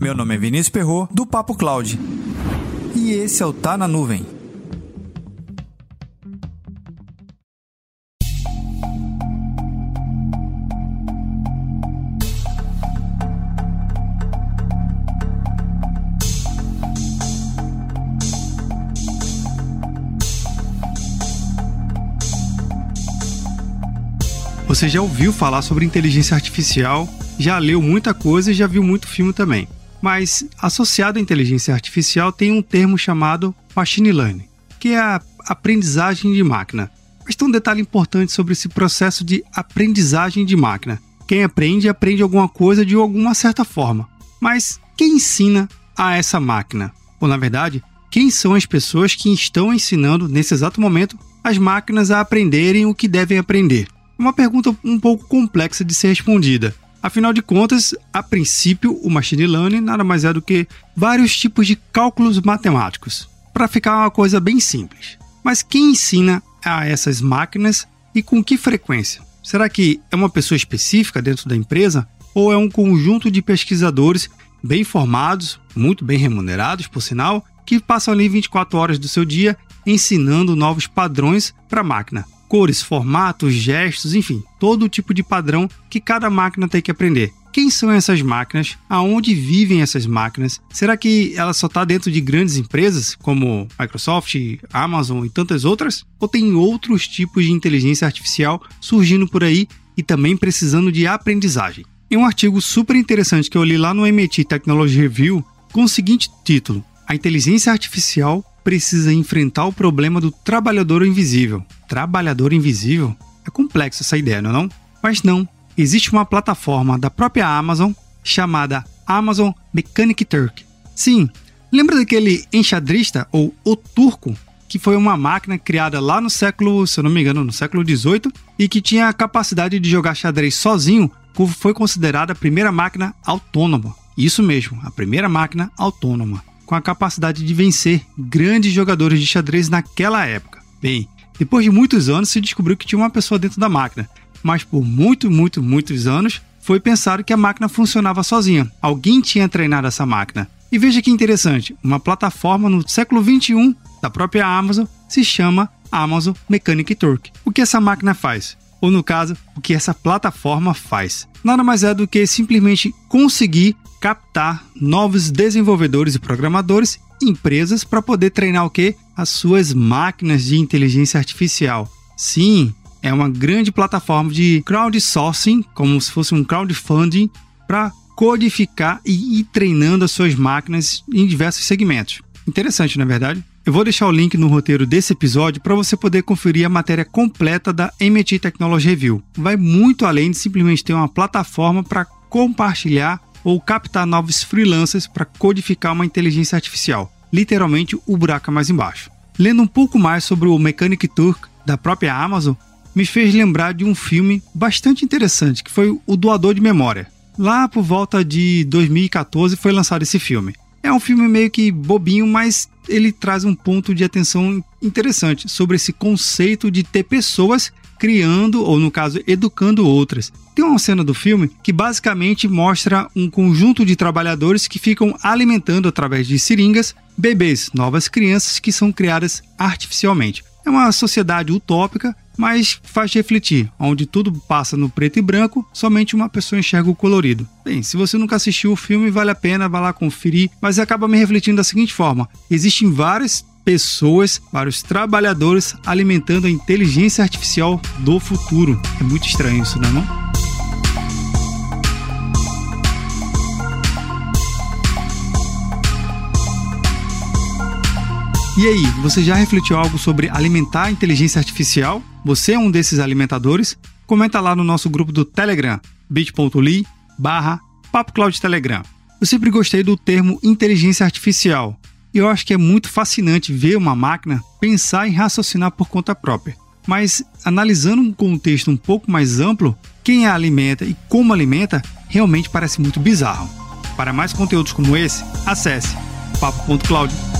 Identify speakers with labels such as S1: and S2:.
S1: Meu nome é Vinícius Perro do Papo Cloud. E esse é o Tá na Nuvem.
S2: Você já ouviu falar sobre inteligência artificial, já leu muita coisa e já viu muito filme também. Mas associado à inteligência artificial tem um termo chamado machine learning, que é a aprendizagem de máquina. Mas tem um detalhe importante sobre esse processo de aprendizagem de máquina. Quem aprende, aprende alguma coisa de alguma certa forma. Mas quem ensina a essa máquina? Ou, na verdade, quem são as pessoas que estão ensinando, nesse exato momento, as máquinas a aprenderem o que devem aprender? Uma pergunta um pouco complexa de ser respondida. Afinal de contas, a princípio, o machine learning nada mais é do que vários tipos de cálculos matemáticos, para ficar uma coisa bem simples. Mas quem ensina a essas máquinas e com que frequência? Será que é uma pessoa específica dentro da empresa ou é um conjunto de pesquisadores bem formados, muito bem remunerados, por sinal, que passam ali 24 horas do seu dia ensinando novos padrões para a máquina? Cores, formatos, gestos, enfim, todo tipo de padrão que cada máquina tem que aprender. Quem são essas máquinas? Aonde vivem essas máquinas? Será que ela só está dentro de grandes empresas como Microsoft, Amazon e tantas outras? Ou tem outros tipos de inteligência artificial surgindo por aí e também precisando de aprendizagem? Em um artigo super interessante que eu li lá no MIT Technology Review com o seguinte título: A inteligência artificial precisa enfrentar o problema do trabalhador invisível. Trabalhador invisível? É complexa essa ideia, não é? Não? Mas não. Existe uma plataforma da própria Amazon chamada Amazon Mechanic Turk. Sim, lembra daquele enxadrista ou o turco que foi uma máquina criada lá no século, se eu não me engano, no século 18 e que tinha a capacidade de jogar xadrez sozinho, foi considerada a primeira máquina autônoma. Isso mesmo, a primeira máquina autônoma com a capacidade de vencer grandes jogadores de xadrez naquela época. Bem, depois de muitos anos se descobriu que tinha uma pessoa dentro da máquina, mas por muito, muito, muitos anos foi pensado que a máquina funcionava sozinha. Alguém tinha treinado essa máquina. E veja que interessante, uma plataforma no século 21 da própria Amazon se chama Amazon Mechanic Turk. O que essa máquina faz? Ou no caso, o que essa plataforma faz? Nada mais é do que simplesmente conseguir captar novos desenvolvedores e programadores, empresas para poder treinar o que? As suas máquinas de inteligência artificial. Sim, é uma grande plataforma de crowdsourcing, como se fosse um crowdfunding, para codificar e ir treinando as suas máquinas em diversos segmentos. Interessante, não é verdade? Eu vou deixar o link no roteiro desse episódio para você poder conferir a matéria completa da MIT Technology Review. Vai muito além de simplesmente ter uma plataforma para compartilhar ou captar novos freelancers para codificar uma inteligência artificial. Literalmente, o buraco mais embaixo. Lendo um pouco mais sobre o Mechanic Turk da própria Amazon, me fez lembrar de um filme bastante interessante, que foi O Doador de Memória. Lá por volta de 2014 foi lançado esse filme. É um filme meio que bobinho, mas ele traz um ponto de atenção interessante sobre esse conceito de ter pessoas criando, ou no caso, educando outras. Tem uma cena do filme que basicamente mostra um conjunto de trabalhadores que ficam alimentando através de seringas bebês, novas crianças que são criadas artificialmente. É uma sociedade utópica, mas faz refletir, onde tudo passa no preto e branco, somente uma pessoa enxerga o colorido. Bem, se você nunca assistiu o filme, vale a pena, vá lá conferir, mas acaba me refletindo da seguinte forma: existem várias pessoas, vários trabalhadores alimentando a inteligência artificial do futuro. É muito estranho isso, não é? Não? E aí, você já refletiu algo sobre alimentar a inteligência artificial? Você é um desses alimentadores? Comenta lá no nosso grupo do Telegram, bit.ly barra Telegram. Eu sempre gostei do termo inteligência artificial, e eu acho que é muito fascinante ver uma máquina pensar e raciocinar por conta própria. Mas analisando um contexto um pouco mais amplo, quem a alimenta e como alimenta realmente parece muito bizarro. Para mais conteúdos como esse, acesse papo.cloud.com